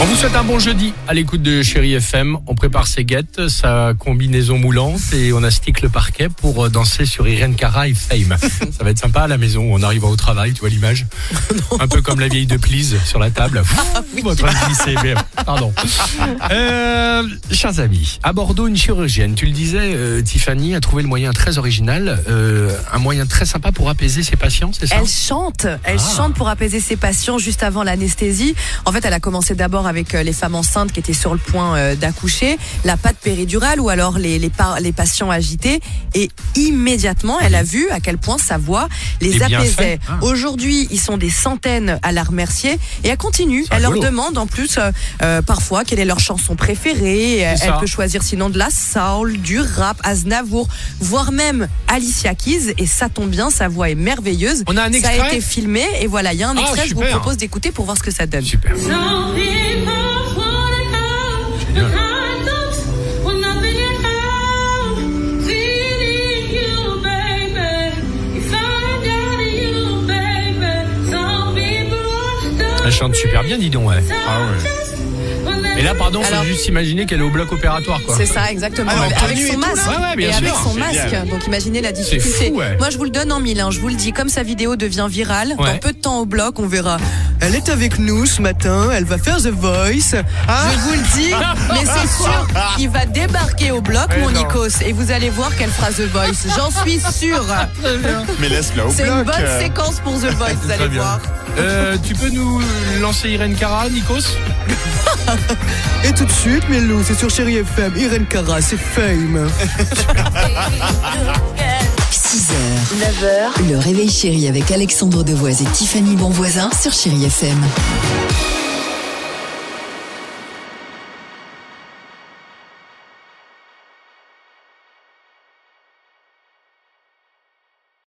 On vous souhaite un bon jeudi à l'écoute de Chéri FM. On prépare ses guettes, sa combinaison moulante et on astique le parquet pour euh, danser sur Irene Cara et Fame. Ça va être sympa à la maison, on arrive au travail, tu vois l'image Un peu comme la vieille de Please sur la table. Votre glissé, mais, pardon. Euh, chers amis, à Bordeaux, une chirurgienne, tu le disais, euh, Tiffany a trouvé le moyen très original, euh, un moyen très sympa pour apaiser ses patients, c'est ça? Elle chante, elle Ah. chante pour apaiser ses patients juste avant l'anesthésie. En fait, elle a commencé d'abord avec euh, les femmes enceintes qui étaient sur le point euh, d'accoucher, la pâte péridurale ou alors les, les, par- les patients agités. Et immédiatement, elle a vu à quel point sa voix les Et apaisait. Ah. Aujourd'hui, ils sont des centaines à la remercier et elle continue. Elle leur demande en plus euh, parfois quelle est leur chanson préférée. Elle ça. peut choisir sinon de la soul, du rap, Aznavour, voire même Alicia Keys. Et ça tombe bien, sa voix est merveilleuse. On a un Ça a extrait été filmé et voilà, il y a un Ah, extrait, je vous propose d'écouter pour voir ce que ça donne. Super. Elle chante super bien, dis donc, ouais. Ah ouais. Et là, pardon, Alors- faut juste imaginer qu'elle est au bloc opératoire, quoi. C'est ça, exactement. Ah, en avec son tout, masque. Ouais, ouais, bien et sûr. avec son masque. Donc imaginez la difficulté. fou, ouais. Moi, je vous le donne en mille. hein. Je vous le dis, comme sa vidéo devient virale, Ouais. dans peu de temps au bloc, on verra. Elle est avec nous ce matin, elle va faire The Voice. Je vous le dis, mais c'est sûr, il va débarquer au bloc, Mais mon non. Nikos, et vous allez voir qu'elle fera The Voice. J'en suis sûre. Mais laisse-la au C'est bloc. une bonne euh. séquence pour The Voice, vous allez bien. voir. Euh, tu peux nous lancer Irene Cara, Nikos? Et tout de suite, Melou, c'est sur Chéri FM. Irene Cara, c'est Fame. 6h, 9h, le réveil chéri avec Alexandre Devoise et Tiffany Bonvoisin sur Chéri FM.